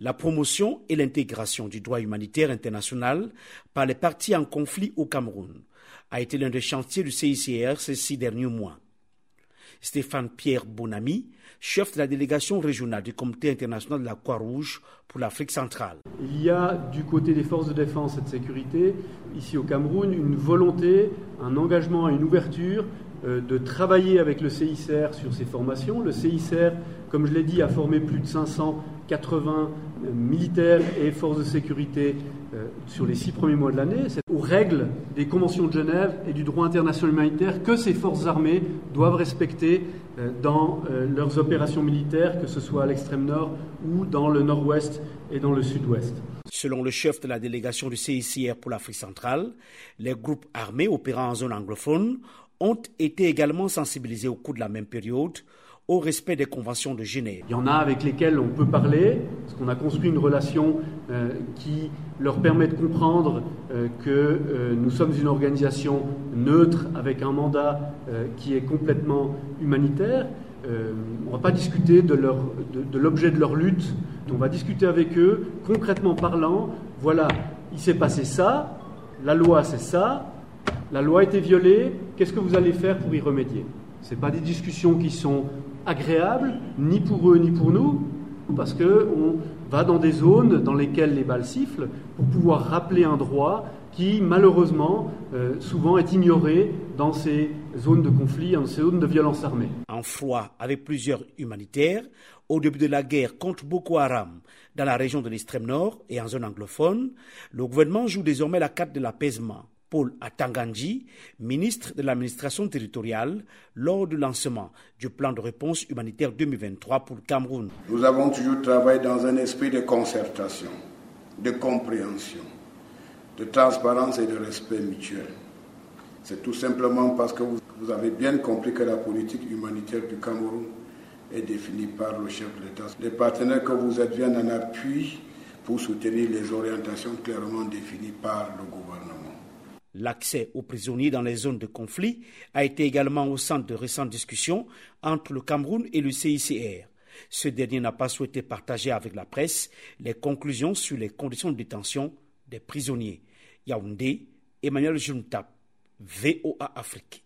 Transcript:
La promotion et l'intégration du droit humanitaire international par les partis en conflit au Cameroun a été l'un des chantiers du CICR ces six derniers mois. Stéphane Pierre Bonamy, chef de la délégation régionale du Comité international de la Croix-Rouge pour l'Afrique centrale. Il y a du côté des forces de défense et de sécurité, ici au Cameroun, une volonté, un engagement, une ouverture de travailler avec le CICR sur ces formations. Le CICR, comme je l'ai dit, a formé plus de 580 euh, militaires et forces de sécurité euh, sur les six premiers mois de l'année. C'est aux règles des conventions de Genève et du droit international humanitaire que ces forces armées doivent respecter dans leurs opérations militaires, que ce soit à l'extrême nord ou dans le nord-ouest et dans le sud-ouest. Selon le chef de la délégation du CICR pour l'Afrique centrale, les groupes armés opérant en zone anglophone ont été également sensibilisés au cours de la même période au respect des conventions de Genève. Il y en a avec lesquels on peut parler, parce qu'on a construit une relation euh, qui leur permet de comprendre euh, que euh, nous sommes une organisation neutre avec un mandat qui est complètement humanitaire. on ne va pas discuter de, de l'objet de leur lutte, on va discuter avec eux, concrètement parlant, voilà, il s'est passé ça, la loi c'est ça, la loi a été violée, qu'est-ce que vous allez faire pour y remédier? Ce pas des discussions qui sont agréables, ni pour eux ni pour nous, parce qu'on va dans des zones dans lesquelles les balles sifflent pour pouvoir rappeler un droit qui, malheureusement, euh, souvent est ignoré dans ces zones de conflit, dans ces zones de violence armée. En froid avec plusieurs humanitaires, au début de la guerre contre Boko Haram dans la région de l'extrême nord et en zone anglophone, le gouvernement joue désormais la carte de l'apaisement Paul Atanganji, ministre de l'administration territoriale, lors du lancement du plan de réponse humanitaire 2023 pour le Cameroun. Nous avons toujours travaillé dans un esprit de concertation, de compréhension, de transparence et de respect mutuel. C'est tout simplement parce que vous avez bien compris que la politique humanitaire du Cameroun est définie par le chef de l'État. Les partenaires que vous êtes viennent en appui pour soutenir les orientations clairement définies par le gouvernement. L'accès aux prisonniers dans les zones de conflit a été également au centre de récentes discussions entre le Cameroun et le CICR. Ce dernier n'a pas souhaité partager avec la presse les conclusions sur les conditions de détention des prisonniers. Yaoundé, Emmanuel Juntap, VOA Afrique.